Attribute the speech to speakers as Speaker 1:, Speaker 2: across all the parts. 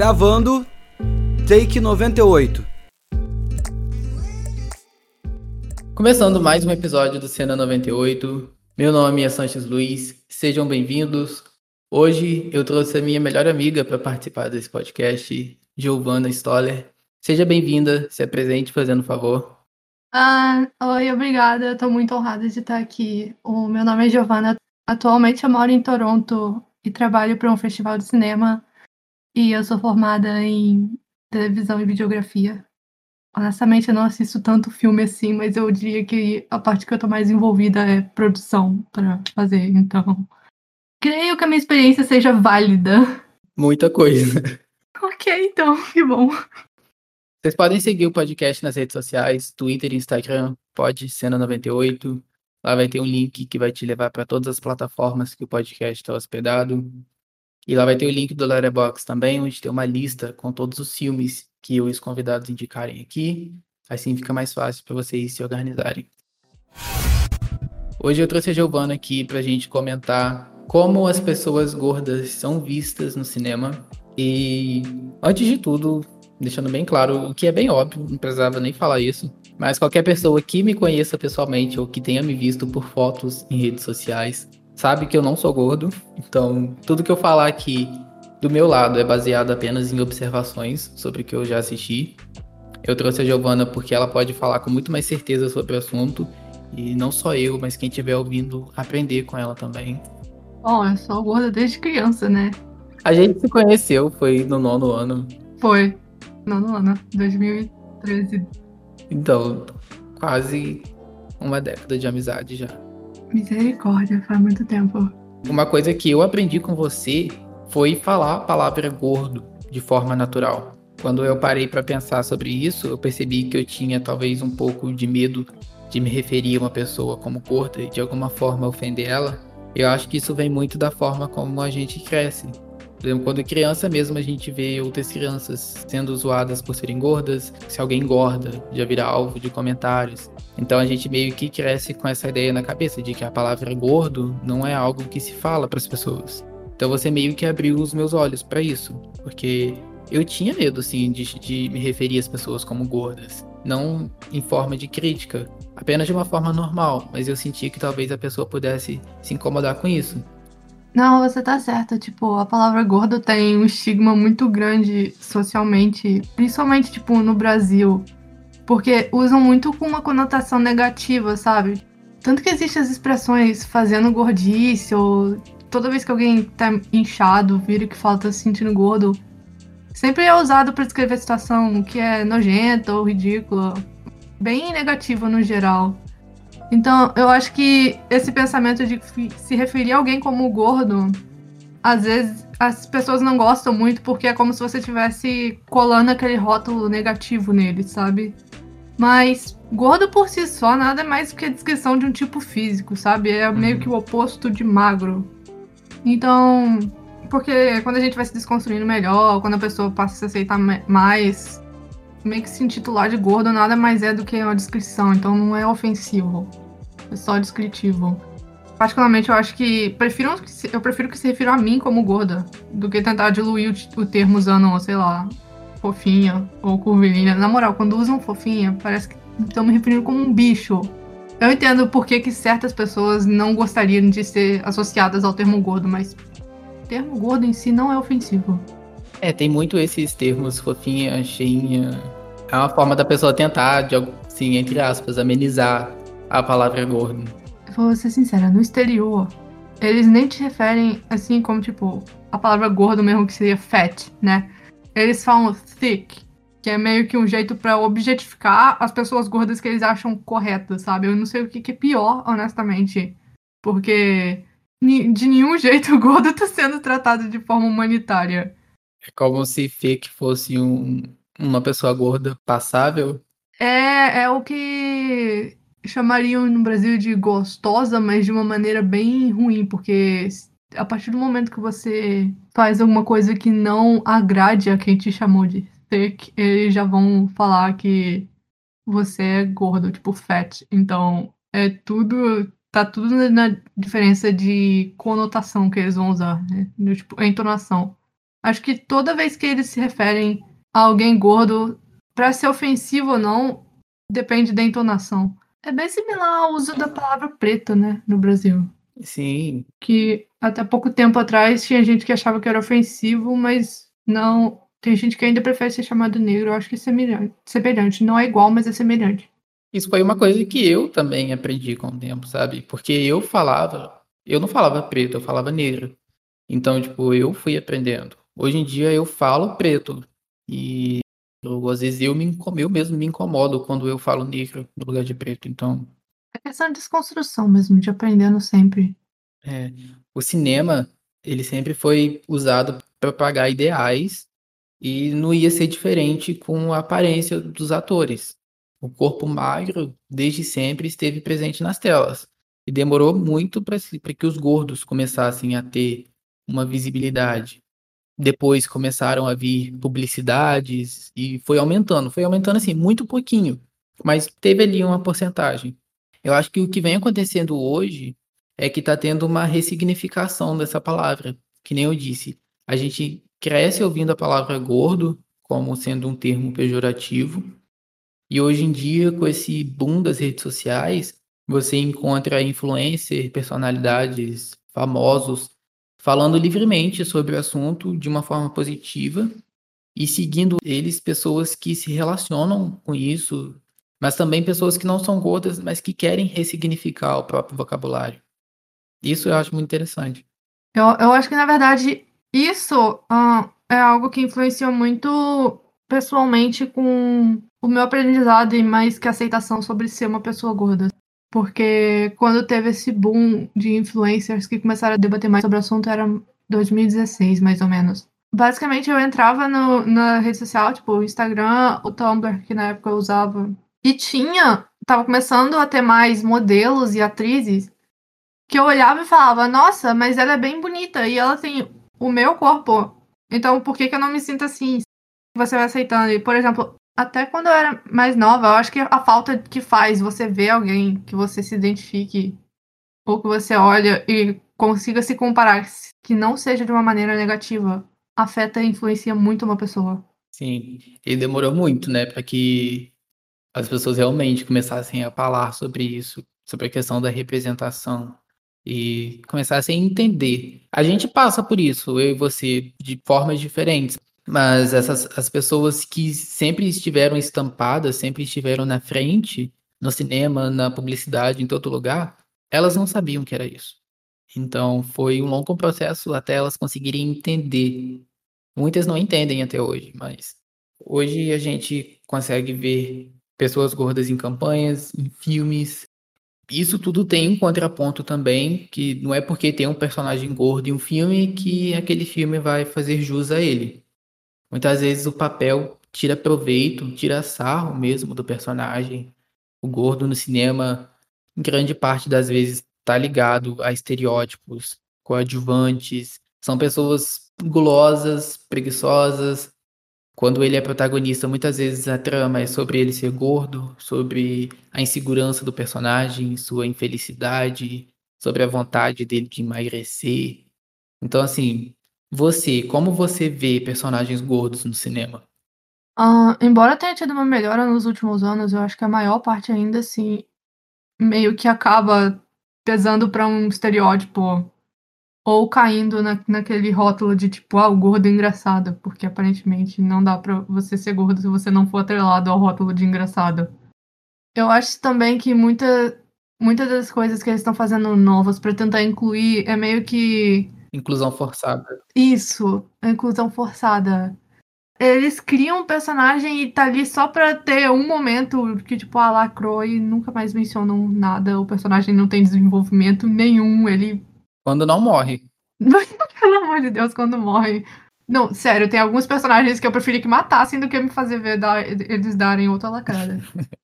Speaker 1: Gravando, take 98.
Speaker 2: Começando mais um episódio do Cena 98. Meu nome é Sanches Luiz, sejam bem-vindos. Hoje eu trouxe a minha melhor amiga para participar desse podcast, Giovana Stoller. Seja bem-vinda, se apresente fazendo favor.
Speaker 3: Ah, oi, obrigada. Estou muito honrada de estar aqui. O meu nome é Giovana. Atualmente eu moro em Toronto e trabalho para um festival de cinema. E eu sou formada em televisão e videografia. Honestamente, eu não assisto tanto filme assim, mas eu diria que a parte que eu tô mais envolvida é produção para fazer. Então, creio que a minha experiência seja válida.
Speaker 2: Muita coisa.
Speaker 3: Ok, então, que bom.
Speaker 2: Vocês podem seguir o podcast nas redes sociais, Twitter e Instagram, pode Cena 98. Lá vai ter um link que vai te levar para todas as plataformas que o podcast está hospedado. E lá vai ter o link do Letterboxd também, onde tem uma lista com todos os filmes que os convidados indicarem aqui. Assim fica mais fácil para vocês se organizarem. Hoje eu trouxe a Giovana aqui para a gente comentar como as pessoas gordas são vistas no cinema. E antes de tudo, deixando bem claro, o que é bem óbvio, não precisava nem falar isso. Mas qualquer pessoa que me conheça pessoalmente ou que tenha me visto por fotos em redes sociais sabe que eu não sou gordo. Então, tudo que eu falar aqui do meu lado é baseado apenas em observações sobre o que eu já assisti. Eu trouxe a Giovana porque ela pode falar com muito mais certeza sobre o assunto. E não só eu, mas quem estiver ouvindo, aprender com ela também.
Speaker 3: Bom, eu sou gorda desde criança, né?
Speaker 2: A gente se conheceu, foi no nono ano.
Speaker 3: Foi. Nono ano, 2013.
Speaker 2: Então, quase uma década de amizade já.
Speaker 3: Misericórdia, faz muito tempo.
Speaker 2: Uma coisa que eu aprendi com você foi falar a palavra gordo de forma natural. Quando eu parei para pensar sobre isso, eu percebi que eu tinha talvez um pouco de medo de me referir a uma pessoa como gorda e de alguma forma ofender ela. Eu acho que isso vem muito da forma como a gente cresce. Por exemplo, quando criança mesmo a gente vê outras crianças sendo zoadas por serem gordas, se alguém engorda, já vira alvo de comentários. Então a gente meio que cresce com essa ideia na cabeça de que a palavra gordo não é algo que se fala para as pessoas. Então você meio que abriu os meus olhos para isso, porque eu tinha medo assim de, de me referir às pessoas como gordas, não em forma de crítica, apenas de uma forma normal, mas eu senti que talvez a pessoa pudesse se incomodar com isso.
Speaker 3: Não, você tá certa. Tipo, a palavra gordo tem um estigma muito grande socialmente, principalmente, tipo, no Brasil. Porque usam muito com uma conotação negativa, sabe? Tanto que existem as expressões fazendo gordice, ou toda vez que alguém tá inchado, vira que fala tá se sentindo gordo, sempre é usado para descrever a situação que é nojenta ou ridícula. Bem negativa no geral. Então, eu acho que esse pensamento de se referir a alguém como gordo, às vezes as pessoas não gostam muito porque é como se você estivesse colando aquele rótulo negativo nele, sabe? Mas gordo por si só nada mais do que a descrição de um tipo físico, sabe? É meio
Speaker 2: Uhum.
Speaker 3: que o oposto de magro. Então, porque quando a gente vai se desconstruindo melhor, quando a pessoa passa a se aceitar mais, meio que se intitular de gordo nada mais é do que uma descrição, então não é ofensivo. É só descritivo. Particularmente, eu acho que prefiro, eu prefiro que se refiram a mim como gorda do que tentar diluir o, o termo usando, sei lá, fofinha ou curvilínea. Na moral, quando usam fofinha, parece que estão me referindo como um bicho. Eu entendo por que, que certas pessoas não gostariam de ser associadas ao termo gordo, mas o termo gordo em si não é ofensivo.
Speaker 2: É, tem muito esses termos fofinha, cheinha. É uma forma da pessoa tentar, de, assim, entre aspas, amenizar a palavra gordo.
Speaker 3: Eu vou ser sincera, no exterior, eles nem te referem assim como, tipo, a palavra gordo mesmo, que seria fat, né? Eles falam thick, que é meio que um jeito pra objetificar as pessoas gordas que eles acham corretas, sabe? Eu não sei o que, que é pior, honestamente. Porque de nenhum jeito o gordo tá sendo tratado de forma humanitária.
Speaker 2: É como se fake fosse um, uma pessoa gorda passável.
Speaker 3: É, é o que chamariam no Brasil de gostosa, mas de uma maneira bem ruim, porque a partir do momento que você faz alguma coisa que não agrade a quem te chamou de thick, eles já vão falar que você é gordo, tipo fat. Então, é tudo. Tá tudo na- diferença de conotação que eles vão usar, né? Do, tipo, a entonação. Acho que toda vez que eles se referem a alguém gordo, para ser ofensivo ou não, depende da entonação. É bem similar ao uso da palavra preto, né, no Brasil.
Speaker 2: Sim.
Speaker 3: Que até pouco tempo atrás tinha gente que achava que era ofensivo, mas não. Tem gente que ainda prefere ser chamado negro. Eu acho que é semelhante. semelhante. Não é igual, mas é semelhante.
Speaker 2: Isso foi uma coisa que eu também aprendi com o tempo, sabe? Porque eu falava, eu não falava preto, eu falava negro. Então, tipo, eu fui aprendendo. Hoje em dia eu falo preto. E eu, às vezes eu, me, eu mesmo me incomodo quando eu falo negro no lugar de preto. Então.
Speaker 3: É questão de desconstrução mesmo, de aprendendo sempre.
Speaker 2: É, o cinema, ele sempre foi usado para propagar ideais e não ia ser diferente com a aparência dos atores. O corpo magro, desde sempre, esteve presente nas telas. E demorou muito para que os gordos começassem a ter uma visibilidade. Depois começaram a vir publicidades e foi aumentando. Foi aumentando assim, muito pouquinho. Mas teve ali uma porcentagem. Eu acho que o que vem acontecendo hoje é que está tendo uma ressignificação dessa palavra. Que nem eu disse. A gente cresce ouvindo a palavra gordo como sendo um termo pejorativo e hoje em dia, com esse boom das redes sociais, você encontra influencers, personalidades famosos falando livremente sobre o assunto de uma forma positiva e seguindo eles pessoas que se relacionam com isso, mas também pessoas que não são gordas, mas que querem ressignificar o próprio vocabulário. Isso eu acho muito interessante.
Speaker 3: Eu, eu acho que, na verdade, isso é algo que influenciou muito pessoalmente com o meu aprendizado e mais que aceitação sobre ser uma pessoa gorda. Porque quando teve esse boom de influencers que começaram a debater mais sobre o assunto, era 2016, mais ou menos. Basicamente, eu entrava no, na rede social, tipo o Instagram, o Tumblr, que na época eu usava, e tinha, tava começando a ter mais modelos e atrizes que eu olhava e falava, nossa, mas ela é bem bonita e ela tem o meu corpo. Então, por que, que eu não me sinto assim? Você vai aceitando. E, por exemplo, até quando eu era mais nova, eu acho que a falta que faz você ver alguém que você se identifique ou que você olha e consiga se comparar, que não seja de uma maneira negativa, afeta e influencia muito uma pessoa.
Speaker 2: Sim, e demorou muito, né, para que as pessoas realmente começassem a falar sobre isso, sobre a questão da representação e começassem a entender. A gente passa por isso, eu e você, de formas diferentes. Mas essas as pessoas que sempre estiveram estampadas, sempre estiveram na frente, no cinema, na publicidade, em todo lugar, elas não sabiam que era isso. Então foi um longo processo até elas conseguirem entender. Muitas não entendem até hoje, mas hoje a gente consegue ver pessoas gordas em campanhas, em filmes. Isso tudo tem um contraponto também, que não é porque tem um personagem gordo em um filme que aquele filme vai fazer jus a ele. Muitas vezes o papel tira proveito, tira sarro mesmo do personagem. O gordo no cinema, em grande parte das vezes, está ligado a estereótipos coadjuvantes. São pessoas gulosas, preguiçosas. Quando ele é protagonista, muitas vezes a trama é sobre ele ser gordo, sobre a insegurança do personagem, sua infelicidade, sobre a vontade dele de emagrecer. Então, assim, você, como você vê personagens gordos no cinema?
Speaker 3: Uh, embora tenha tido uma melhora nos últimos anos, eu acho que a maior parte ainda assim meio que acaba pesando para um estereótipo ou caindo na, naquele rótulo de tipo, ah, o gordo é engraçado, porque aparentemente não dá para você ser gordo se você não for atrelado ao rótulo de engraçado. Eu acho também que muita, muitas das coisas que eles estão fazendo novas para tentar incluir é meio que
Speaker 2: Inclusão forçada.
Speaker 3: Isso, inclusão forçada. Eles criam um personagem e tá ali só pra ter um momento que, tipo, a lacrou e nunca mais mencionam nada. O personagem não tem desenvolvimento nenhum. Ele.
Speaker 2: Quando não morre.
Speaker 3: Pelo amor de Deus, quando morre. Não, sério, tem alguns personagens que eu preferi que matassem do que me fazer ver dar, eles darem outra lacrada.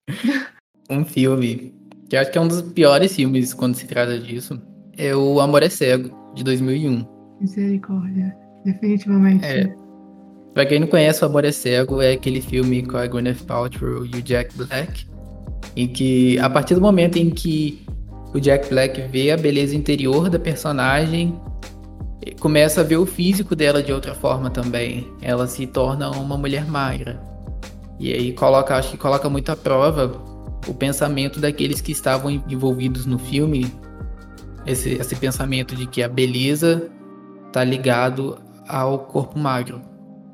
Speaker 2: um filme que eu acho que é um dos piores filmes quando se trata disso é o Amor é Cego de 2001.
Speaker 3: Misericórdia, definitivamente.
Speaker 2: É. Pra quem não conhece, O Amor é Cego é aquele filme com a Gwyneth Paltrow e o Jack Black, em que, a partir do momento em que o Jack Black vê a beleza interior da personagem, começa a ver o físico dela de outra forma também. Ela se torna uma mulher magra. E aí coloca, acho que coloca muito à prova o pensamento daqueles que estavam envolvidos no filme, esse, esse pensamento de que a beleza está ligado ao corpo magro,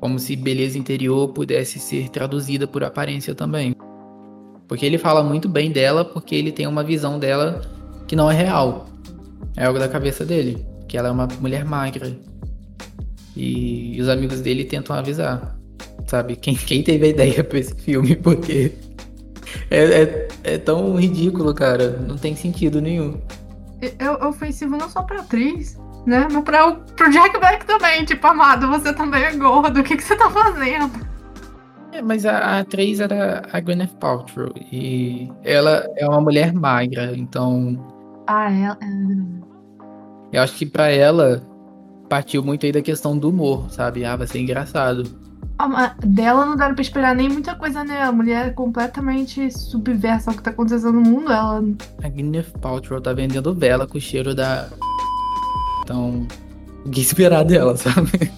Speaker 2: como se beleza interior pudesse ser traduzida por aparência também. Porque ele fala muito bem dela, porque ele tem uma visão dela que não é real. É algo da cabeça dele, que ela é uma mulher magra. E os amigos dele tentam avisar, sabe? Quem, quem teve a ideia para esse filme, porque é, é, é, tão ridículo, cara. Não tem sentido nenhum.
Speaker 3: É, é ofensivo não só pra atriz, né? Mas pra, pro Jack Black também. Tipo, amado, você também é gordo. O que, que você tá fazendo?
Speaker 2: É, mas a, a atriz era a Gwyneth Paltrow. E ela é uma mulher magra, então.
Speaker 3: Ah, ela. É.
Speaker 2: Eu acho que pra ela partiu muito aí da questão do humor, sabe? Ah, vai ser engraçado.
Speaker 3: Ah, dela não dá pra esperar nem muita coisa, né? A mulher é completamente subversa ao que tá acontecendo no mundo. Ela.
Speaker 2: A Gwyneth Paltrow tá vendendo vela com o cheiro da. Então. O que esperar dela, sabe?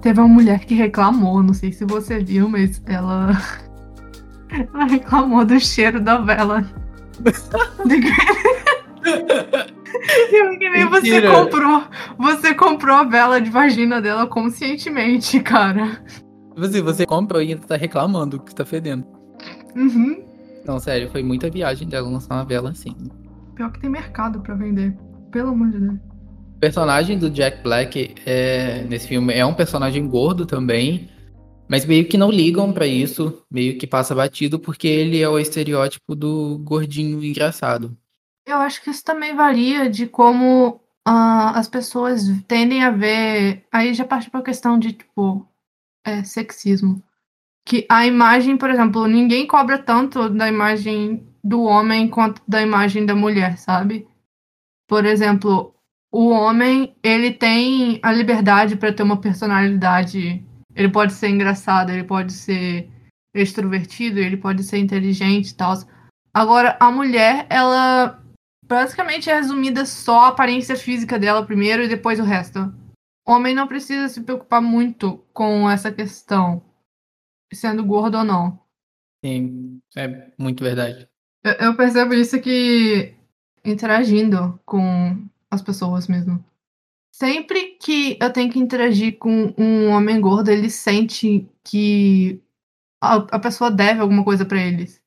Speaker 3: Teve uma mulher que reclamou, não sei se você viu, mas ela. ela reclamou do cheiro da vela. que nem você comprou. Você comprou a vela de vagina dela conscientemente, cara.
Speaker 2: Você, você comprou e ainda tá reclamando que tá fedendo.
Speaker 3: Uhum.
Speaker 2: Não, sério, foi muita viagem dela lançar uma vela assim.
Speaker 3: Pior que tem mercado para vender. Pelo amor de Deus
Speaker 2: personagem do Jack Black é, nesse filme é um personagem gordo também, mas meio que não ligam para isso, meio que passa batido porque ele é o estereótipo do gordinho engraçado.
Speaker 3: Eu acho que isso também varia de como uh, as pessoas tendem a ver. Aí já parte para a questão de tipo é, sexismo. Que a imagem, por exemplo, ninguém cobra tanto da imagem do homem quanto da imagem da mulher, sabe? Por exemplo, o homem, ele tem a liberdade para ter uma personalidade. Ele pode ser engraçado, ele pode ser extrovertido, ele pode ser inteligente e tal. Agora, a mulher, ela basicamente é resumida só a aparência física dela primeiro e depois o resto. O homem não precisa se preocupar muito com essa questão, sendo gordo ou não.
Speaker 2: Sim, é muito verdade.
Speaker 3: Eu, eu percebo isso que interagindo com as pessoas mesmo. Sempre que eu tenho que interagir com um homem gordo, ele sente que a, a pessoa deve alguma coisa para eles.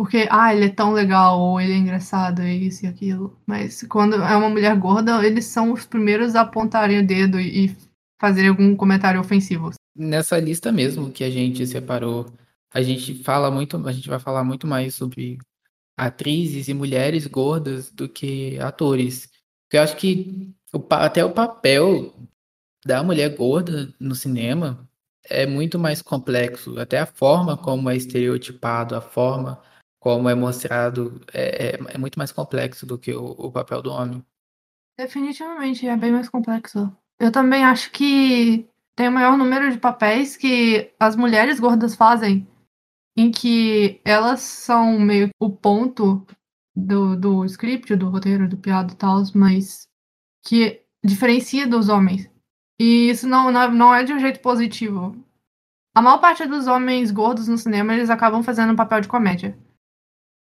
Speaker 3: Porque, ah, ele é tão legal, ou ele é engraçado, é isso e aquilo. Mas quando é uma mulher gorda, eles são os primeiros a apontarem o dedo e, fazerem algum comentário ofensivo.
Speaker 2: Nessa lista mesmo que a gente separou, a gente fala muito, a gente vai falar muito mais sobre atrizes e mulheres gordas do que atores. Eu acho que até o papel da mulher gorda no cinema é muito mais complexo. Até a forma como é estereotipado, a forma como é mostrado é, é, é muito mais complexo do que o, o, papel do homem.
Speaker 3: Definitivamente, é bem mais complexo. Eu também acho que tem o maior número de papéis que as mulheres gordas fazem, em que elas são meio o ponto do, do script, do roteiro, do piado e tal, mas que diferencia dos homens. E isso não, não, não é de um jeito positivo. A maior parte dos homens gordos no cinema, eles acabam fazendo um papel de comédia.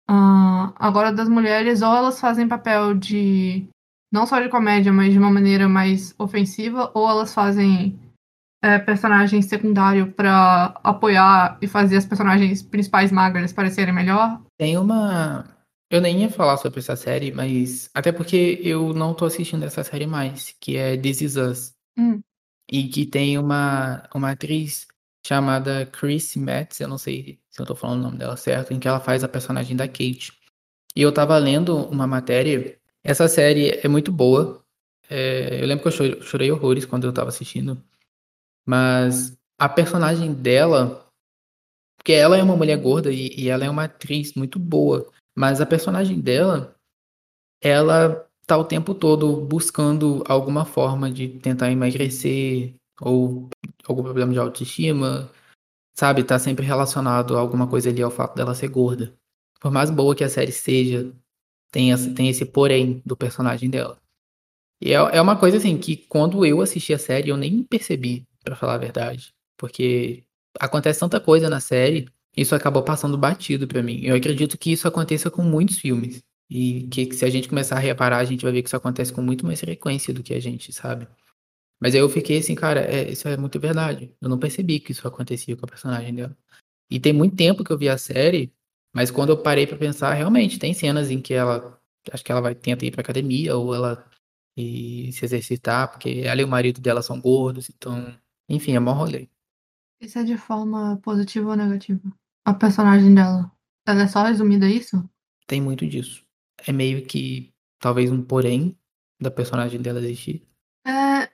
Speaker 3: Uh, agora, das mulheres, ou elas fazem papel de. não só de comédia, mas de uma maneira mais ofensiva, ou elas fazem é, personagem secundário para apoiar e fazer as personagens principais magras parecerem melhor.
Speaker 2: Tem uma, eu nem ia falar sobre essa série, mas. Até porque eu não tô assistindo essa série mais, que é This Is Us.
Speaker 3: Hum.
Speaker 2: E que tem uma, uma atriz chamada Chris Metz, eu não sei se eu tô falando o nome dela certo, em que ela faz a personagem da Kate. E eu tava lendo uma matéria. Essa série é muito boa. É, eu lembro que eu chorei, horrores quando eu tava assistindo. Mas a personagem dela. Porque ela é uma mulher gorda e, e ela é uma atriz muito boa. Mas a personagem dela, ela tá o tempo todo buscando alguma forma de tentar emagrecer ou algum problema de autoestima, sabe? Tá sempre relacionado a alguma coisa ali ao fato dela ser gorda. Por mais boa que a série seja, tem, essa, tem esse porém do personagem dela. E é, é uma coisa assim que quando eu assisti a série eu nem percebi, pra falar a verdade. Porque acontece tanta coisa na série, isso acabou passando batido pra mim. Eu acredito que isso aconteça com muitos filmes. E que, que se a gente começar a reparar, a gente vai ver que isso acontece com muito mais frequência do que a gente sabe. Mas aí eu fiquei assim, cara, é, isso é muito verdade. Eu não percebi que isso acontecia com a personagem dela. E tem muito tempo que eu vi a série, mas quando eu parei pra pensar, realmente tem cenas em que ela acho que ela vai tenta ir pra academia ou ela e se exercitar, porque ela e o marido dela são gordos, então, enfim, é mó rolê.
Speaker 3: Isso é de forma positiva ou negativa? A personagem dela, ela é só resumida a isso?
Speaker 2: Tem muito disso. É meio que talvez um porém da personagem dela existir.
Speaker 3: É,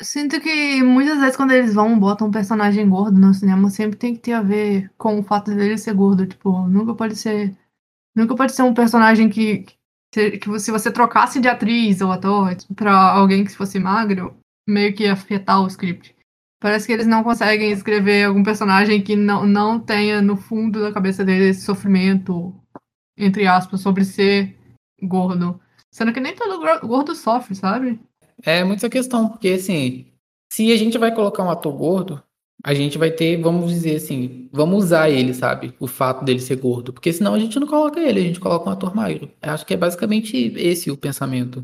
Speaker 3: sinto que muitas vezes quando eles vão botam um personagem gordo no cinema, sempre tem que ter a ver com o fato dele ser gordo, tipo, nunca pode ser nunca pode ser um personagem que que se você trocasse de atriz ou ator para alguém que fosse magro, meio que ia afetar o script. Parece que eles não conseguem escrever algum personagem que não, não tenha no fundo da cabeça dele esse sofrimento, entre aspas, sobre ser gordo. Sendo que nem todo gordo sofre, sabe?
Speaker 2: É muita questão, porque assim, se a gente vai colocar um ator gordo, a gente vai ter, vamos dizer assim, vamos usar ele, sabe? O fato dele ser gordo. Porque senão a gente não coloca ele, a gente coloca um ator magro. Eu acho que é basicamente esse o pensamento.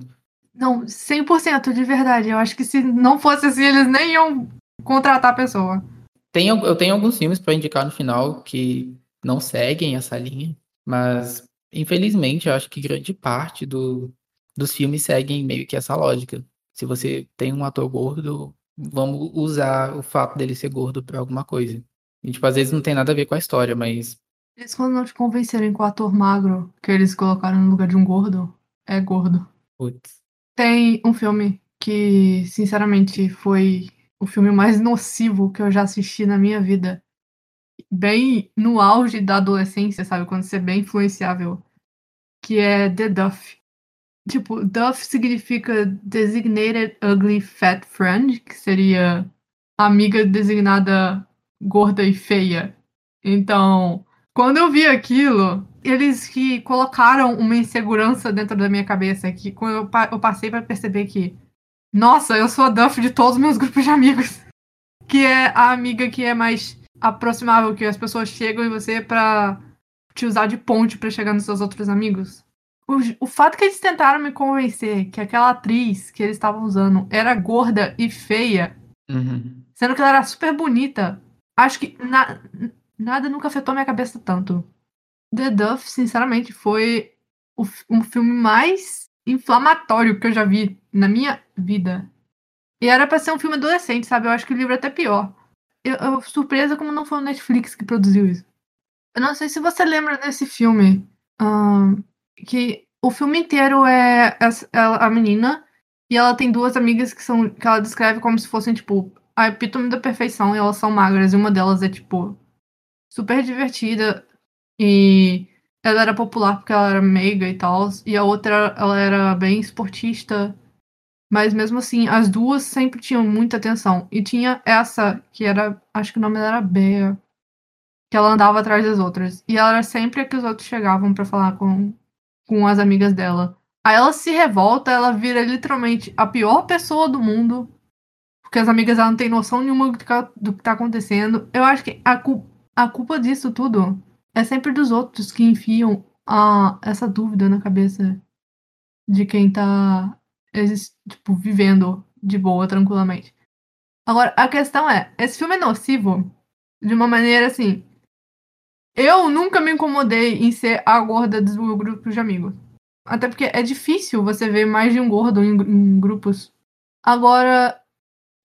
Speaker 3: Não, 100% de verdade. Eu acho que se não fosse assim, eles nem iam contratar a pessoa.
Speaker 2: Tem, eu tenho alguns filmes para indicar no final que não seguem essa linha, mas infelizmente eu acho que grande parte do, dos filmes seguem meio que essa lógica. Se você tem um ator gordo, vamos usar o fato dele ser gordo pra alguma coisa. E, tipo, às vezes não tem nada a ver com a história, mas.
Speaker 3: Eles quando não te convencerem com o ator magro que eles colocaram no lugar de um gordo, é gordo.
Speaker 2: Putz.
Speaker 3: Tem um filme que, sinceramente, foi o filme mais nocivo que eu já assisti na minha vida. Bem no auge da adolescência, sabe? Quando você é bem influenciável. Que é The Duff. Tipo, Duff significa Designated Ugly Fat Friend, que seria amiga designada gorda e feia. Então, quando eu vi aquilo, eles que colocaram uma insegurança dentro da minha cabeça, que quando eu, pa eu passei para perceber que, nossa, eu sou a Duff de todos os meus grupos de amigos. Que é a amiga que é mais aproximável, que as pessoas chegam em você pra te usar de ponte para chegar nos seus outros amigos. O, o fato que eles tentaram me convencer que aquela atriz que eles estavam usando era gorda e feia,
Speaker 2: uhum.
Speaker 3: sendo que ela era super bonita, acho que na, nada nunca afetou minha cabeça tanto. The Duff, sinceramente, foi o, um filme mais inflamatório que eu já vi na minha vida. E era pra ser um filme adolescente, sabe? Eu acho que o livro é até pior. Eu, eu surpresa como não foi o Netflix que produziu isso. Eu não sei se você lembra desse filme. Um, que o filme inteiro é a, a menina e ela tem duas amigas que são que ela descreve como se fossem tipo a epítome da perfeição e elas são magras e uma delas é tipo super divertida e ela era popular porque ela era meiga e tal e a outra ela era bem esportista mas mesmo assim as duas sempre tinham muita atenção e tinha essa que era acho que o nome dela era Bea que ela andava atrás das outras e ela era sempre a que os outros chegavam para falar com com as amigas dela. Aí ela se revolta, ela vira literalmente a pior pessoa do mundo. Porque as amigas dela não têm noção nenhuma do que, tá, do que tá acontecendo. Eu acho que a, cu a culpa disso tudo é sempre dos outros que enfiam a, essa dúvida na cabeça de quem tá tipo, vivendo de boa, tranquilamente. Agora, a questão é, esse filme é nocivo de uma maneira assim. Eu nunca me incomodei em ser a gorda do grupo de amigos. Até porque é difícil você ver mais de um gordo em, em grupos. Agora,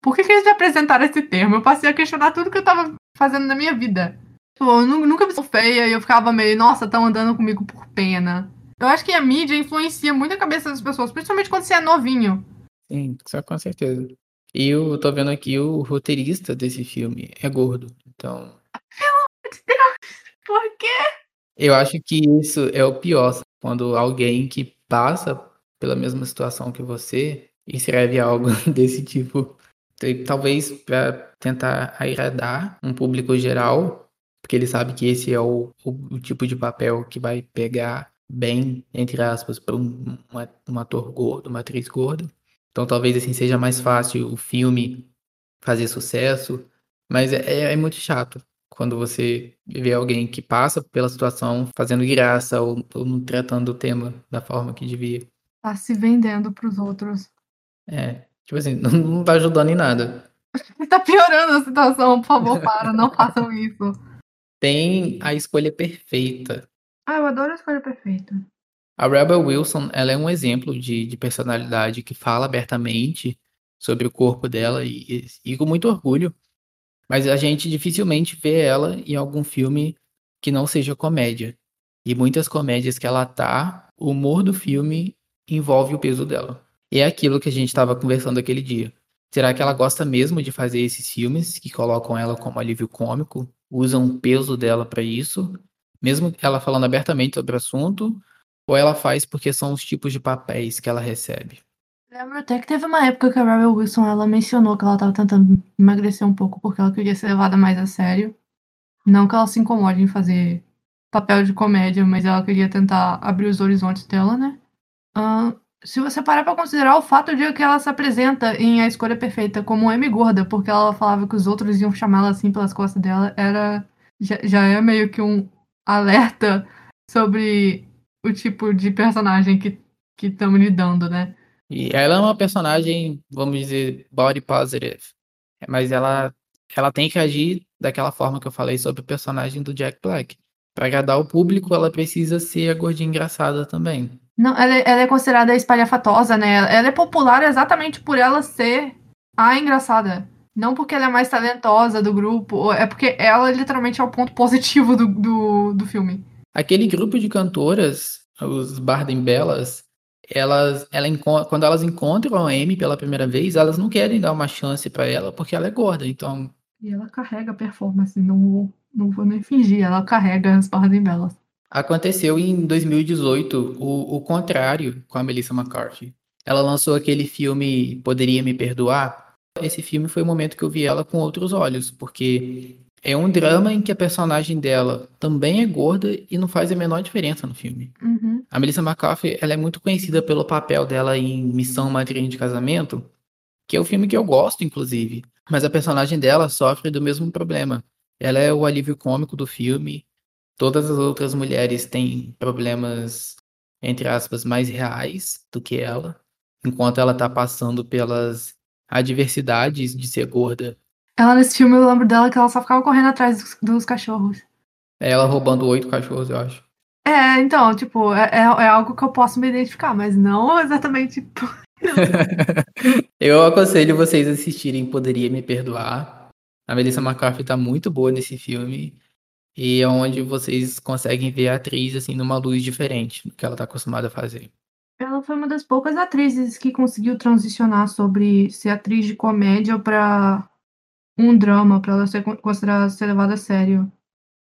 Speaker 3: por que, que eles me apresentaram esse termo? Eu passei a questionar tudo que eu tava fazendo na minha vida. Tipo, eu nunca me sou feia e eu ficava meio, nossa, estão andando comigo por pena. Eu acho que a mídia influencia muito a cabeça das pessoas, principalmente quando você é novinho.
Speaker 2: Sim, com certeza. E eu tô vendo aqui o roteirista desse filme é gordo, então.
Speaker 3: Pelo amor de Deus! Por quê?
Speaker 2: Eu acho que isso é o pior, quando alguém que passa pela mesma situação que você escreve algo desse tipo. Talvez para tentar agradar um público geral, porque ele sabe que esse é o, o, o tipo de papel que vai pegar bem, entre aspas, para um, um, ator gordo, uma atriz gorda. Então talvez assim seja mais fácil o filme fazer sucesso, mas é, é muito chato quando você vê alguém que passa pela situação fazendo graça ou, ou não tratando o tema da forma que devia.
Speaker 3: Tá se vendendo pros outros.
Speaker 2: É, tipo assim, não, não tá ajudando em nada.
Speaker 3: tá piorando a situação, por favor, para, não façam isso.
Speaker 2: Tem a escolha perfeita.
Speaker 3: Ah, eu adoro a escolha perfeita.
Speaker 2: A Rebel Wilson, ela é um exemplo de, de personalidade que fala abertamente sobre o corpo dela e, e, com muito orgulho. Mas a gente dificilmente vê ela em algum filme que não seja comédia. E muitas comédias que ela tá, o humor do filme envolve o peso dela. E é aquilo que a gente estava conversando aquele dia. Será que ela gosta mesmo de fazer esses filmes que colocam ela como alívio cômico, usam o peso dela para isso, mesmo ela falando abertamente sobre o assunto, ou ela faz porque são os tipos de papéis que ela recebe?
Speaker 3: Lembro até que teve uma época que a Rebel Wilson ela mencionou que ela estava tentando emagrecer um pouco porque ela queria ser levada mais a sério. Não que ela se incomode em fazer papel de comédia, mas ela queria tentar abrir os horizontes dela, né? Uh, se você parar pra considerar o fato de que ela se apresenta em A Escolha Perfeita como M gorda, porque ela falava que os outros iam chamá-la assim pelas costas dela, era já, já é meio que um alerta sobre o tipo de personagem que estamos lidando, né?
Speaker 2: E ela é uma personagem, vamos dizer, body positive. Mas ela, ela tem que agir daquela forma que eu falei sobre o personagem do Jack Black. Para agradar o público, ela precisa ser a gordinha engraçada também.
Speaker 3: Não, ela, é, ela é considerada espalhafatosa, né? Ela é popular exatamente por ela ser a engraçada. Não porque ela é mais talentosa do grupo, é porque ela literalmente é o ponto positivo do, do, do filme.
Speaker 2: Aquele grupo de cantoras, os Barden Bellas, elas, ela, quando elas encontram a Amy pela primeira vez, elas não querem dar uma chance para ela porque ela é gorda, então.
Speaker 3: E ela carrega a performance, não vou, não vou nem fingir, ela carrega as Barden Bellas.
Speaker 2: Aconteceu em 2018 o, o contrário com a Melissa McCarthy. Ela lançou aquele filme Poderia Me Perdoar. Esse filme foi o momento que eu vi ela com outros olhos, porque é um drama em que a personagem dela também é gorda e não faz a menor diferença no filme.
Speaker 3: Uhum.
Speaker 2: A Melissa McCarthy, ela é muito conhecida pelo papel dela em Missão Madrinha de Casamento, que é o um filme que eu gosto, inclusive. Mas a personagem dela sofre do mesmo problema. Ela é o alívio cômico do filme. Todas as outras mulheres têm problemas, entre aspas, mais reais do que ela, enquanto ela tá passando pelas adversidades de ser gorda
Speaker 3: ela nesse filme, eu lembro dela que ela só ficava correndo atrás dos, dos cachorros.
Speaker 2: É ela roubando oito cachorros, eu acho.
Speaker 3: É, então, tipo, é, é, é algo que eu posso me identificar, mas não exatamente.
Speaker 2: eu aconselho vocês a assistirem Poderia Me Perdoar. A Melissa McCarthy tá muito boa nesse filme. E é onde vocês conseguem ver a atriz, assim, numa luz diferente do que ela tá acostumada a fazer.
Speaker 3: Ela foi uma das poucas atrizes que conseguiu transicionar sobre ser atriz de comédia para um drama para ela ser considerada ser levada a sério.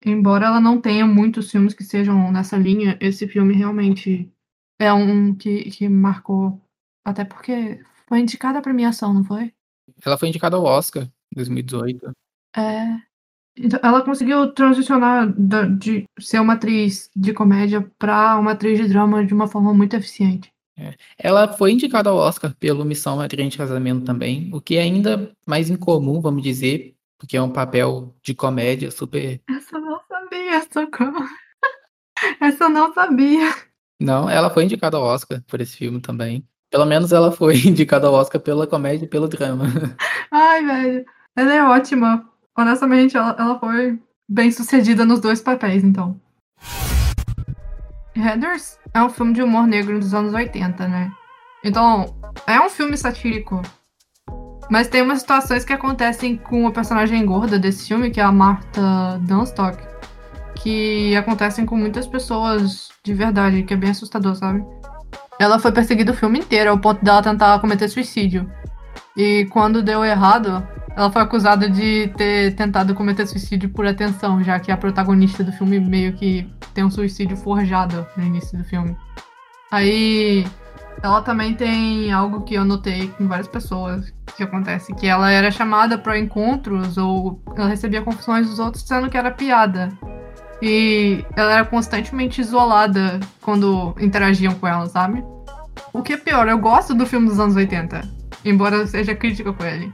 Speaker 3: Embora ela não tenha muitos filmes que sejam nessa linha, esse filme realmente é um que, que marcou. Até porque foi indicada a premiação, não foi?
Speaker 2: Ela foi indicada ao Oscar em 2018.
Speaker 3: É. Então, ela conseguiu transicionar de ser uma atriz de comédia para uma atriz de drama de uma forma muito eficiente.
Speaker 2: É. Ela foi indicada ao Oscar pelo Missão Madrinha de Casamento também, o que é ainda mais incomum, vamos dizer, porque é um papel de comédia super.
Speaker 3: Essa eu não sabia, socorro. Essa eu não sabia.
Speaker 2: Não, ela foi indicada ao Oscar por esse filme também. Pelo menos ela foi indicada ao Oscar pela comédia e pelo drama.
Speaker 3: Ai, velho. Ela é ótima. Honestamente, ela, ela foi bem sucedida nos dois papéis, então. Heathers é um filme de humor negro dos anos 80, né? Então, é um filme satírico. Mas tem umas situações que acontecem com a personagem gorda desse filme, que é a Martha Dunstock, que acontecem com muitas pessoas de verdade, que é bem assustador, sabe? Ela foi perseguida o filme inteiro, ao ponto dela tentar cometer suicídio. E quando deu errado, ela foi acusada de ter tentado cometer suicídio por atenção, já que a protagonista do filme meio que tem um suicídio forjado no início do filme. Aí ela também tem algo que eu notei com várias pessoas que acontece, que ela era chamada para encontros ou ela recebia confissões dos outros dizendo que era piada. E ela era constantemente isolada quando interagiam com ela, sabe? O que é pior, eu gosto do filme dos anos 80 embora seja crítica com ele.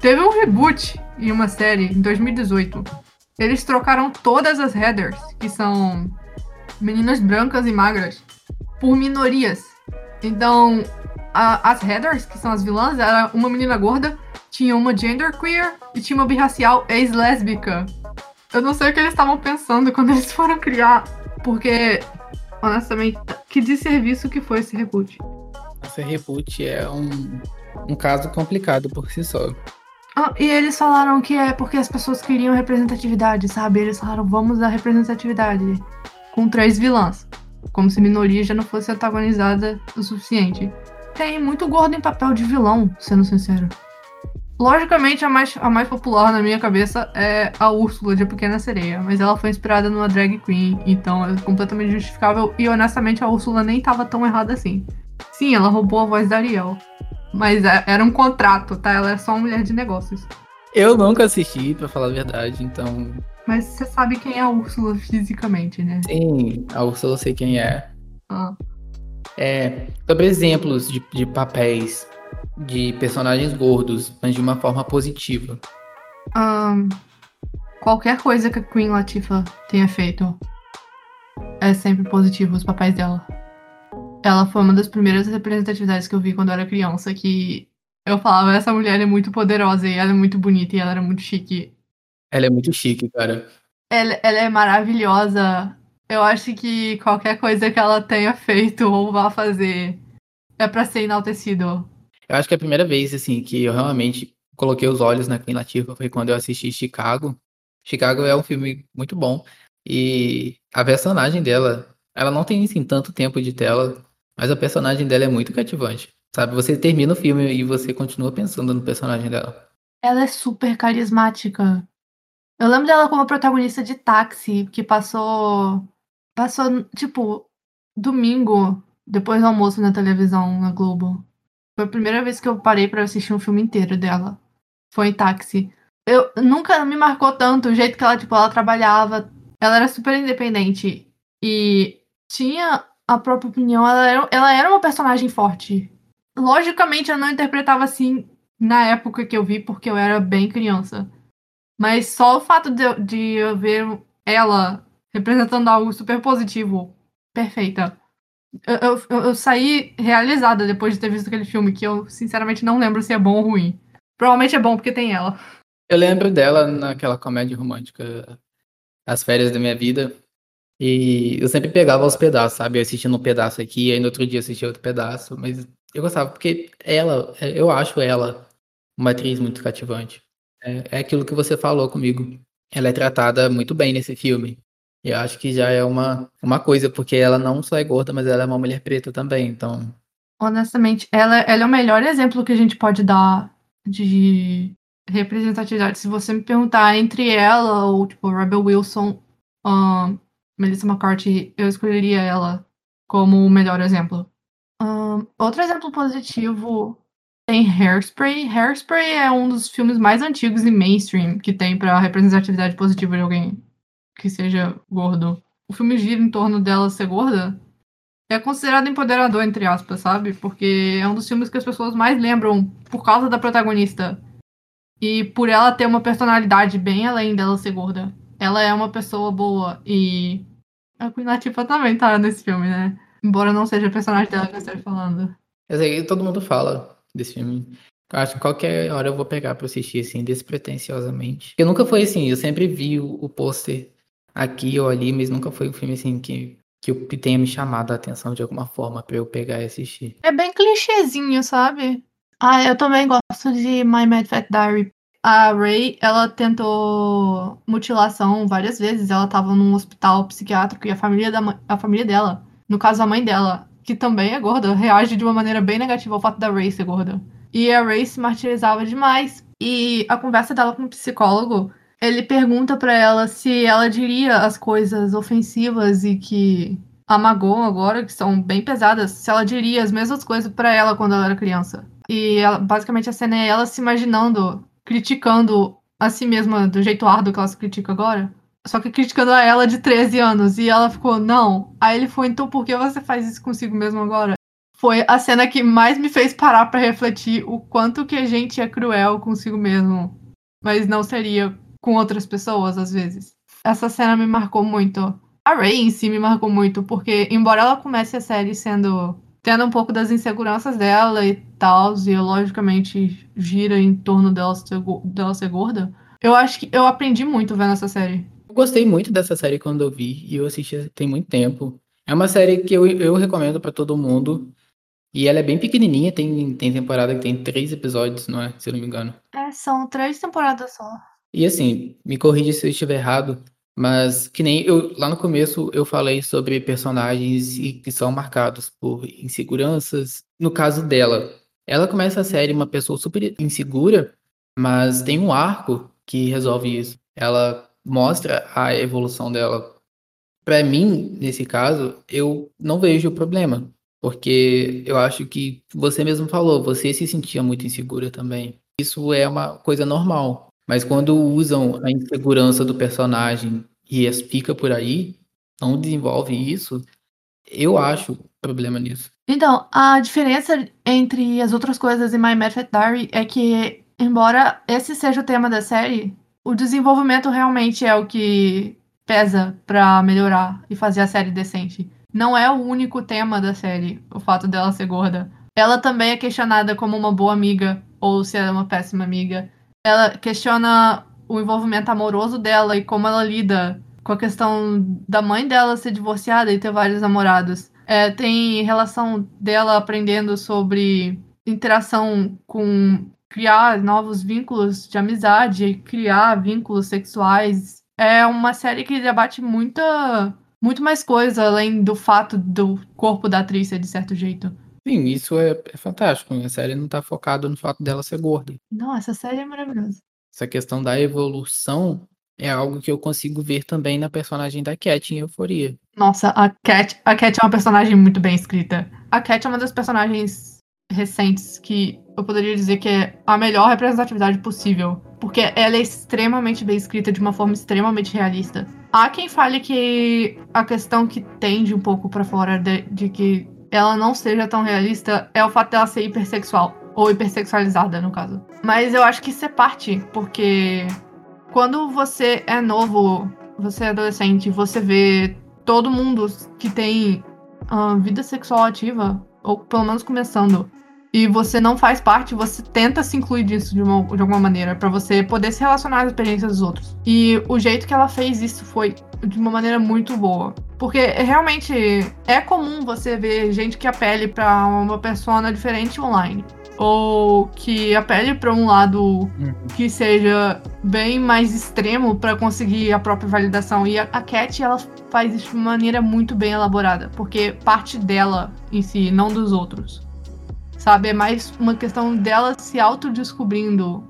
Speaker 3: Teve um reboot em uma série em 2018. Eles trocaram todas as headers, que são meninas brancas e magras, por minorias. Então, a, as headers, que são as vilãs, era uma menina gorda, tinha uma genderqueer e tinha uma birracial ex-lésbica. Eu não sei o que eles estavam pensando quando eles foram criar, porque, honestamente, que desserviço que foi esse reboot.
Speaker 2: Esse reboot é um, um caso complicado por si só.
Speaker 3: Ah, e eles falaram que é porque as pessoas queriam representatividade, sabe? Eles falaram, vamos dar representatividade com três vilãs. Como se minoria já não fosse antagonizada o suficiente. Tem muito gordo em papel de vilão, sendo sincero. Logicamente, a mais, a mais popular na minha cabeça é a Úrsula de A Pequena Sereia, mas ela foi inspirada numa drag queen, então é completamente justificável. E honestamente, a Úrsula nem tava tão errada assim. Sim, ela roubou a voz da Ariel, mas é, era um contrato, tá? Ela é só uma mulher de negócios.
Speaker 2: Eu nunca assisti, pra falar a verdade, então.
Speaker 3: Mas você sabe quem é a Úrsula fisicamente, né?
Speaker 2: Sim, a Úrsula eu sei quem é.
Speaker 3: Ah.
Speaker 2: É, sobre exemplos de, de papéis de personagens gordos, mas de uma forma positiva.
Speaker 3: Um, qualquer coisa que a Queen Latifah tenha feito é sempre positivo, os papéis dela. Ela foi uma das primeiras representatividades que eu vi quando eu era criança, que eu falava, essa mulher é muito poderosa e ela é muito bonita e ela era muito chique.
Speaker 2: Ela é muito chique, cara.
Speaker 3: Ela, ela é maravilhosa. Eu acho que qualquer coisa que ela tenha feito ou vá fazer é para ser enaltecido.
Speaker 2: Eu acho que a primeira vez, assim, que eu realmente coloquei os olhos na Queen Latifah foi quando eu assisti Chicago. Chicago é um filme muito bom. E a personagem dela, ela não tem, assim, tanto tempo de tela, mas a personagem dela é muito cativante. Sabe, você termina o filme e você continua pensando no personagem dela.
Speaker 3: Ela é super carismática. Eu lembro dela como protagonista de Táxi, que passou. Passou, tipo, domingo, depois do almoço na televisão, na Globo. Foi a primeira vez que eu parei para assistir um filme inteiro dela. Foi em táxi. Eu nunca me marcou tanto o jeito que ela, tipo, ela trabalhava. Ela era super independente. E tinha a própria opinião. Ela era, ela era uma personagem forte. Logicamente, eu não interpretava assim na época que eu vi, porque eu era bem criança. Mas só o fato de, de eu ver ela representando algo super positivo, perfeita, eu, eu, eu, saí realizada depois de ter visto aquele filme, que eu sinceramente não lembro se é bom ou ruim. Provavelmente é bom porque tem ela.
Speaker 2: Eu lembro dela naquela comédia romântica As Férias da Minha Vida. E eu sempre pegava os pedaços, sabe? Eu assistia um pedaço aqui, aí no outro dia assistia outro pedaço. Mas eu gostava, porque ela, eu acho ela uma atriz muito cativante. É, é aquilo que você falou comigo. Ela é tratada muito bem nesse filme. Eu acho que já é uma, uma coisa, porque ela não só é gorda, mas ela é uma mulher preta também, então.
Speaker 3: Honestamente, ela, ela é o melhor exemplo que a gente pode dar de representatividade. Se você me perguntar entre ela ou, tipo, Rebel Wilson, um, Melissa McCarthy, eu escolheria ela como o melhor exemplo. Um, outro exemplo positivo tem Hairspray. Hairspray é um dos filmes mais antigos e mainstream que tem para representatividade positiva de alguém que seja gordo, o filme gira em torno dela ser gorda, é considerado empoderador, entre aspas, sabe? Porque é um dos filmes que as pessoas mais lembram por causa da protagonista. E por ela ter uma personalidade bem além dela ser gorda. Ela é uma pessoa boa e. A Queen Latifah também tá nesse filme, né? Embora não seja a personagem dela que eu esteja falando.
Speaker 2: Eu sei, todo mundo fala desse filme. Acho que qualquer hora eu vou pegar pra assistir, assim, despretensiosamente. Porque nunca foi assim, eu sempre vi o, o pôster aqui ou ali, mas nunca foi um filme assim que, que, que tenha me chamado a atenção de alguma forma para eu pegar e assistir.
Speaker 3: É bem clichêzinho, sabe? Ah, eu também gosto de My Mad Fat Diary. A Ray, ela tentou mutilação várias vezes. Ela tava num hospital psiquiátrico e a família, da, a família dela, no caso a mãe dela, que também é gorda, reage de uma maneira bem negativa ao fato da Ray ser gorda. E a Ray se martirizava demais. E a conversa dela com o psicólogo ele pergunta para ela se ela diria as coisas ofensivas e que amagou agora, que são bem pesadas, se ela diria as mesmas coisas para ela quando ela era criança. E ela, basicamente a cena é ela se imaginando, criticando a si mesma do jeito árduo que ela se critica agora. Só que criticando a ela de 13 anos. E ela ficou, não. Aí ele foi, então por que você faz isso consigo mesmo agora? foi a cena que mais me fez parar para refletir o quanto que a gente é cruel consigo mesmo, mas não seria com outras pessoas às vezes. Essa cena me marcou muito. A Ray em si me marcou muito, porque embora ela comece a série sendo tendo um pouco das inseguranças dela e tal, e logicamente gira em torno dela ser, dela ser gorda, eu acho que eu aprendi muito vendo essa série.
Speaker 2: Eu gostei muito dessa série quando eu vi, e eu assisti tem muito tempo. É uma série que eu, eu recomendo para todo mundo. E ela é bem pequenininha, tem, tem temporada que tem três episódios, não é? Se eu não me engano.
Speaker 3: É, são três temporadas só.
Speaker 2: E assim, me corrija se eu estiver errado, mas que nem eu lá no começo eu falei sobre personagens que são marcados por inseguranças. No caso dela, ela começa a série uma pessoa super insegura, mas tem um arco que resolve isso. Ela mostra a evolução dela. Para mim, nesse caso, eu não vejo o problema, porque eu acho que você mesmo falou, você se sentia muito insegura também. Isso é uma coisa normal. Mas quando usam a insegurança do personagem e fica por aí, não desenvolve isso, eu acho problema nisso.
Speaker 3: Então, a diferença entre as outras coisas em My Method Diary é que, embora esse seja o tema da série, o desenvolvimento realmente é o que pesa para melhorar e fazer a série decente. Não é o único tema da série, o fato dela ser gorda. Ela também é questionada como uma boa amiga ou se ela é uma péssima amiga. Ela questiona o envolvimento amoroso dela e como ela lida com a questão da mãe dela ser divorciada e ter vários namorados. É, tem relação dela aprendendo sobre interação com criar novos vínculos de amizade, criar vínculos sexuais. É uma série que debate muita, muito mais coisa além do fato do corpo da atriz ser de certo jeito.
Speaker 2: Sim, isso é, é fantástico. A série não tá focada no fato dela ser gorda.
Speaker 3: Não, essa série é maravilhosa.
Speaker 2: Essa questão da evolução é algo que eu consigo ver também na personagem da Cat em Euforia.
Speaker 3: Nossa, a Cat, a Cat é uma personagem muito bem escrita. A Cat é uma das personagens recentes que eu poderia dizer que é a melhor representatividade possível. Porque ela é extremamente bem escrita de uma forma extremamente realista. Há quem fale que a questão que tende um pouco para fora de, de, que ela não seja tão realista é o fato dela ser hipersexual. Ou hipersexualizada, no caso. Mas eu acho que isso é parte, porque quando você é novo, você é adolescente, você vê todo mundo que tem uh, vida sexual ativa, ou pelo menos começando, e você não faz parte, você tenta se incluir disso de, uma, de alguma maneira, para você poder se relacionar às experiências dos outros. E o jeito que ela fez isso foi de uma maneira muito boa. Porque realmente é comum você ver gente que apele para uma persona diferente online. Ou que apele para um lado uhum. que seja bem mais extremo para conseguir a própria validação. E a, a Cat, ela faz isso de uma maneira muito bem elaborada. Porque parte dela em si, não dos outros. Sabe? É mais uma questão dela se autodescobrindo.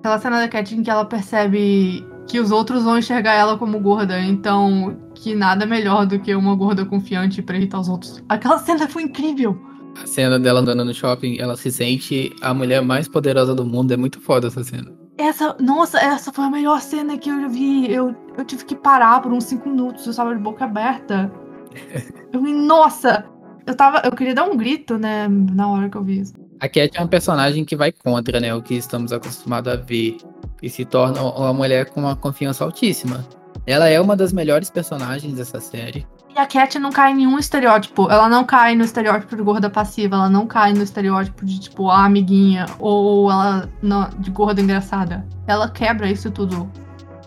Speaker 3: Aquela cena da Cat em que ela percebe que os outros vão enxergar ela como gorda, então que nada melhor do que uma gorda confiante pra irritar os outros. Aquela cena foi incrível.
Speaker 2: A cena dela andando no shopping, ela se sente a mulher mais poderosa do mundo, é muito foda essa cena.
Speaker 3: Essa, nossa, essa foi a melhor cena que eu vi. Eu, eu tive que parar por uns 5 minutos, eu estava de boca aberta. eu, nossa, eu tava. Eu queria dar um grito, né, na hora que eu vi isso.
Speaker 2: A Cat é um personagem que vai contra, né, o que estamos acostumados a ver. E se torna uma mulher com uma confiança altíssima. Ela é uma das melhores personagens dessa série.
Speaker 3: E a Cat não cai em nenhum estereótipo. Ela não cai no estereótipo de gorda passiva. Ela não cai no estereótipo de, tipo, a amiguinha. Ou ela não, de gorda engraçada. Ela quebra isso tudo.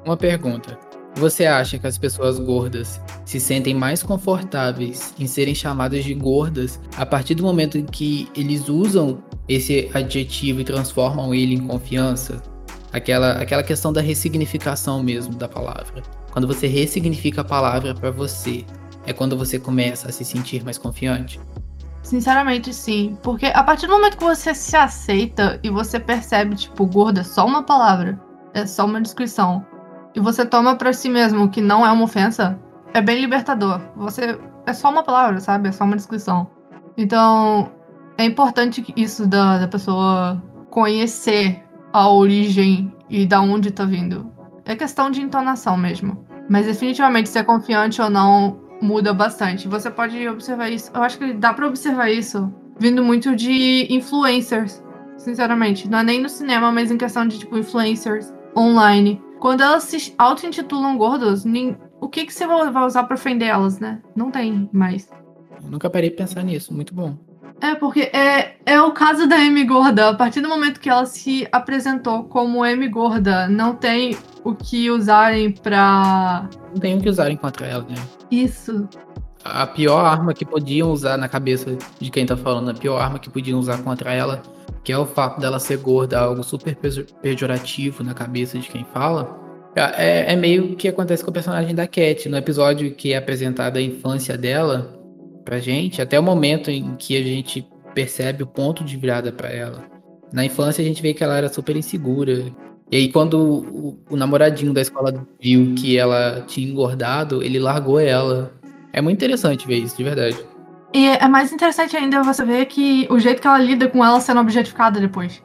Speaker 2: Uma pergunta. Você acha que as pessoas gordas se sentem mais confortáveis em serem chamadas de gordas a partir do momento em que eles usam esse adjetivo e transformam ele em confiança? Aquela, aquela questão da ressignificação mesmo da palavra. Quando você ressignifica a palavra para você, é quando você começa a se sentir mais confiante?
Speaker 3: Sinceramente, sim. Porque a partir do momento que você se aceita e você percebe, tipo, gorda é só uma palavra, é só uma descrição e você toma para si mesmo que não é uma ofensa, é bem libertador. Você é só uma palavra, sabe? É só uma descrição. Então, é importante isso da, da pessoa conhecer a origem e da onde tá vindo. É questão de entonação mesmo. Mas definitivamente ser confiante ou não muda bastante. Você pode observar isso. Eu acho que dá para observar isso vindo muito de influencers, sinceramente. Não é nem no cinema, mas em questão de, tipo, influencers online. Quando elas se auto-intitulam gordos, nem... o que, que você vai usar pra ofender elas, né? Não tem mais.
Speaker 2: Eu nunca parei de pensar nisso, muito bom.
Speaker 3: É, porque é, é o caso da M Gorda. A partir do momento que ela se apresentou como M Gorda, não tem o que usarem pra.
Speaker 2: Não tem o que usarem contra ela, né?
Speaker 3: Isso.
Speaker 2: A pior arma que podiam usar na cabeça de quem tá falando, a pior arma que podiam usar contra ela, que é o fato dela ser gorda, algo super pejorativo na cabeça de quem fala. É, é meio que acontece com o personagem da Cat. No episódio que é apresentada a infância dela, pra gente, até o momento em que a gente percebe o ponto de virada para ela. Na infância a gente vê que ela era super insegura. E aí quando o, o, namoradinho da escola viu que ela tinha engordado, ele largou ela. É muito interessante ver isso, de verdade.
Speaker 3: E é mais interessante ainda você ver que o jeito que ela lida com ela sendo objetificada depois.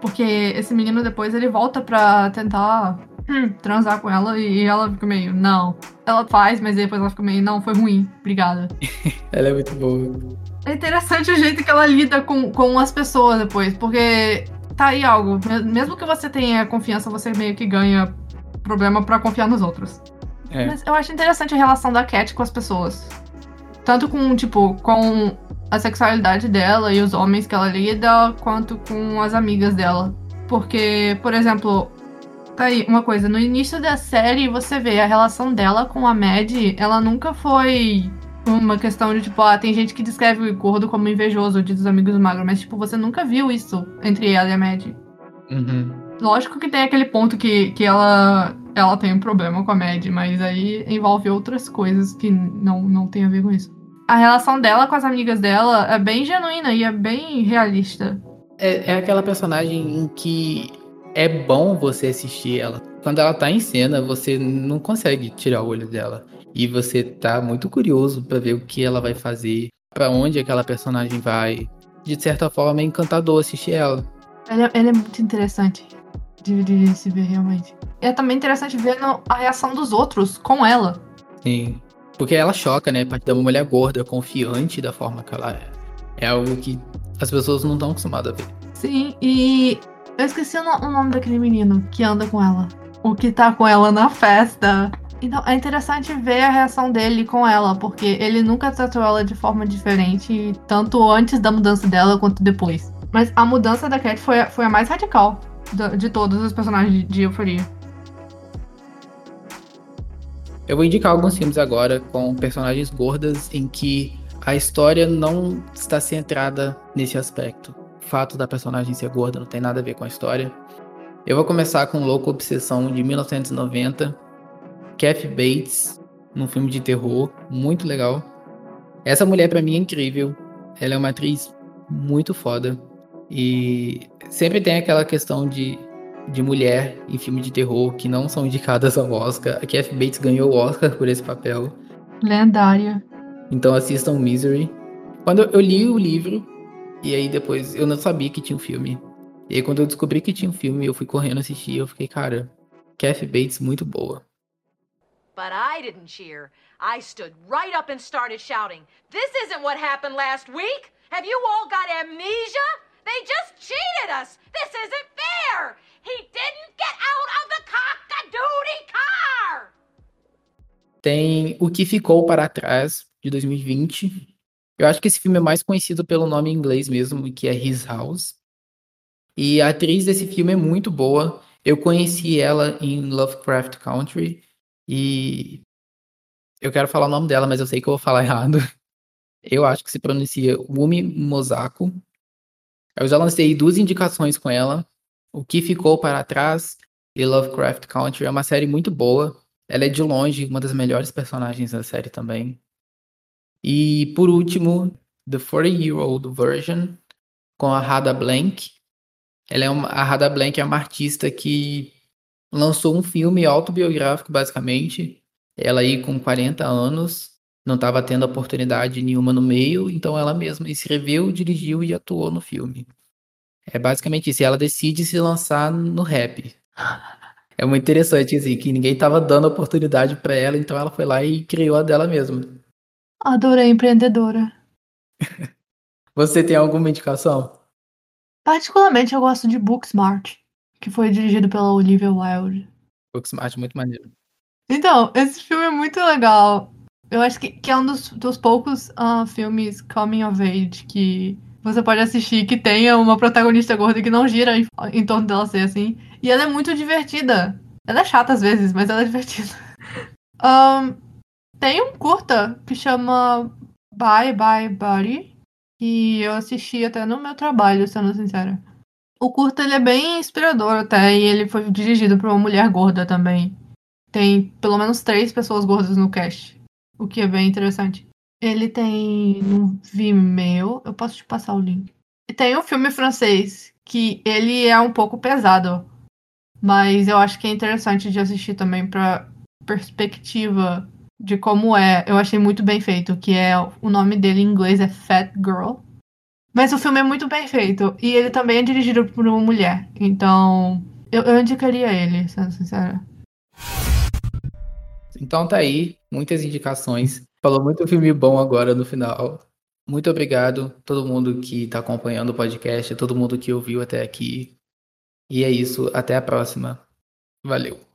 Speaker 3: Porque esse menino depois ele volta pra tentar hum, transar com ela e ela fica meio, não. Ela faz, mas depois ela fica meio, não, foi ruim, obrigada.
Speaker 2: ela é muito boa.
Speaker 3: É interessante o jeito que ela lida com, com as pessoas depois, porque tá aí algo. Mesmo que você tenha confiança, você meio que ganha problema para confiar nos outros. É. Mas eu acho interessante a relação da Cat com as pessoas. Tanto com, tipo, com a sexualidade dela e os homens que ela lida, quanto com as amigas dela. Porque, por exemplo, Tá aí, uma coisa, no início da série você vê a relação dela com a Mad, ela nunca foi uma questão de tipo, ah, tem gente que descreve o gordo como invejoso, diz os amigos magros, mas tipo, você nunca viu isso entre ela e a Mad.
Speaker 2: Uhum.
Speaker 3: Lógico que tem aquele ponto que, que ela, ela tem um problema com a Mad, mas aí envolve outras coisas que não, não tem a ver com isso. A relação dela com as amigas dela é bem genuína e é bem realista.
Speaker 2: É, é aquela personagem em que é bom você assistir ela. Quando ela tá em cena, você não consegue tirar o olho dela. E você tá muito curioso para ver o que ela vai fazer, para onde aquela personagem vai. De certa forma, é encantador assistir ela.
Speaker 3: Ela, ela é muito interessante de, de, se ver realmente. É também interessante ver a reação dos outros com ela.
Speaker 2: Sim. Porque ela choca, né? A partir de uma mulher gorda, confiante da forma que ela é. É algo que as pessoas não estão acostumadas a ver.
Speaker 3: Sim, e eu esqueci o, o nome daquele menino que anda com ela. O que tá com ela na festa. Então, é interessante ver a reação dele com ela, porque ele nunca tratou ela de forma diferente, tanto antes da mudança dela quanto depois. Mas a mudança da Cat foi, foi a mais radical de, de todos os personagens de Euforia.
Speaker 2: Eu vou indicar alguns filmes agora com personagens gordas em que a história não está centrada nesse aspecto fato da personagem ser gorda não tem nada a ver com a história. Eu vou começar com Louco Obsessão de 1990. Kathy Bates, num filme de terror, muito legal. Essa mulher para mim é incrível. Ela é uma atriz muito foda. E sempre tem aquela questão de, de mulher em filme de terror que não são indicadas ao Oscar. A Kathy Bates ganhou o Oscar por esse papel.
Speaker 3: Lendária.
Speaker 2: Então assistam Misery. Quando eu li o livro, e aí depois eu não sabia que tinha um filme. E aí quando eu descobri que tinha um filme, eu fui correndo assistir, eu fiquei, cara, Kathy Bates muito boa. But I didn't cheer. I stood right up and started shouting, "This isn't what happened last week. Have you all got amnesia? They just cheated us. This isn't fair. Tem O que ficou para trás de 2020, eu acho que esse filme é mais conhecido pelo nome em inglês mesmo, que é His House. E a atriz desse filme é muito boa. Eu conheci ela em Lovecraft Country e eu quero falar o nome dela, mas eu sei que eu vou falar errado. Eu acho que se pronuncia Wumi Mosako. Eu já lancei duas indicações com ela. O que ficou para trás e Lovecraft Country é uma série muito boa. Ela é de longe uma das melhores personagens da série também. E por último, The 40-Year-Old Version, com a Rada Blank. Ela é uma, a Rada Blank é uma artista que lançou um filme autobiográfico, basicamente. Ela aí com 40 anos, não estava tendo oportunidade nenhuma no meio, então ela mesma escreveu, dirigiu e atuou no filme. É basicamente isso. E ela decide se lançar no rap. É muito interessante, assim, que ninguém estava dando oportunidade para ela, então ela foi lá e criou a dela mesma.
Speaker 3: Adorei empreendedora.
Speaker 2: Você tem alguma indicação?
Speaker 3: Particularmente eu gosto de Booksmart, que foi dirigido pela Olivia Wilde.
Speaker 2: Booksmart, muito maneiro.
Speaker 3: Então, esse filme é muito legal. Eu acho que, que é um dos, dos poucos uh, filmes coming of age que você pode assistir que tenha uma protagonista gorda que não gira em, em torno dela ser assim. E ela é muito divertida. Ela é chata às vezes, mas ela é divertida. Um, tem um curta que chama Bye Bye Buddy, que eu assisti até no meu trabalho, sendo sincera. O curta ele é bem inspirador até, e ele foi dirigido por uma mulher gorda também. Tem pelo menos três pessoas gordas no cast, o que é bem interessante. Ele tem no Vimeo, eu posso te passar o link. E tem um filme francês que ele é um pouco pesado, mas eu acho que é interessante de assistir também para perspectiva de como é. Eu achei muito bem feito, que é o nome dele em inglês é Fat Girl. Mas o filme é muito bem feito e ele também é dirigido por uma mulher, então eu, eu indicaria ele, sendo sincera.
Speaker 2: Então tá aí, muitas indicações. Falou muito filme bom agora no final. Muito obrigado todo mundo que está acompanhando o podcast, todo mundo que ouviu até aqui. E é isso, até a próxima. Valeu.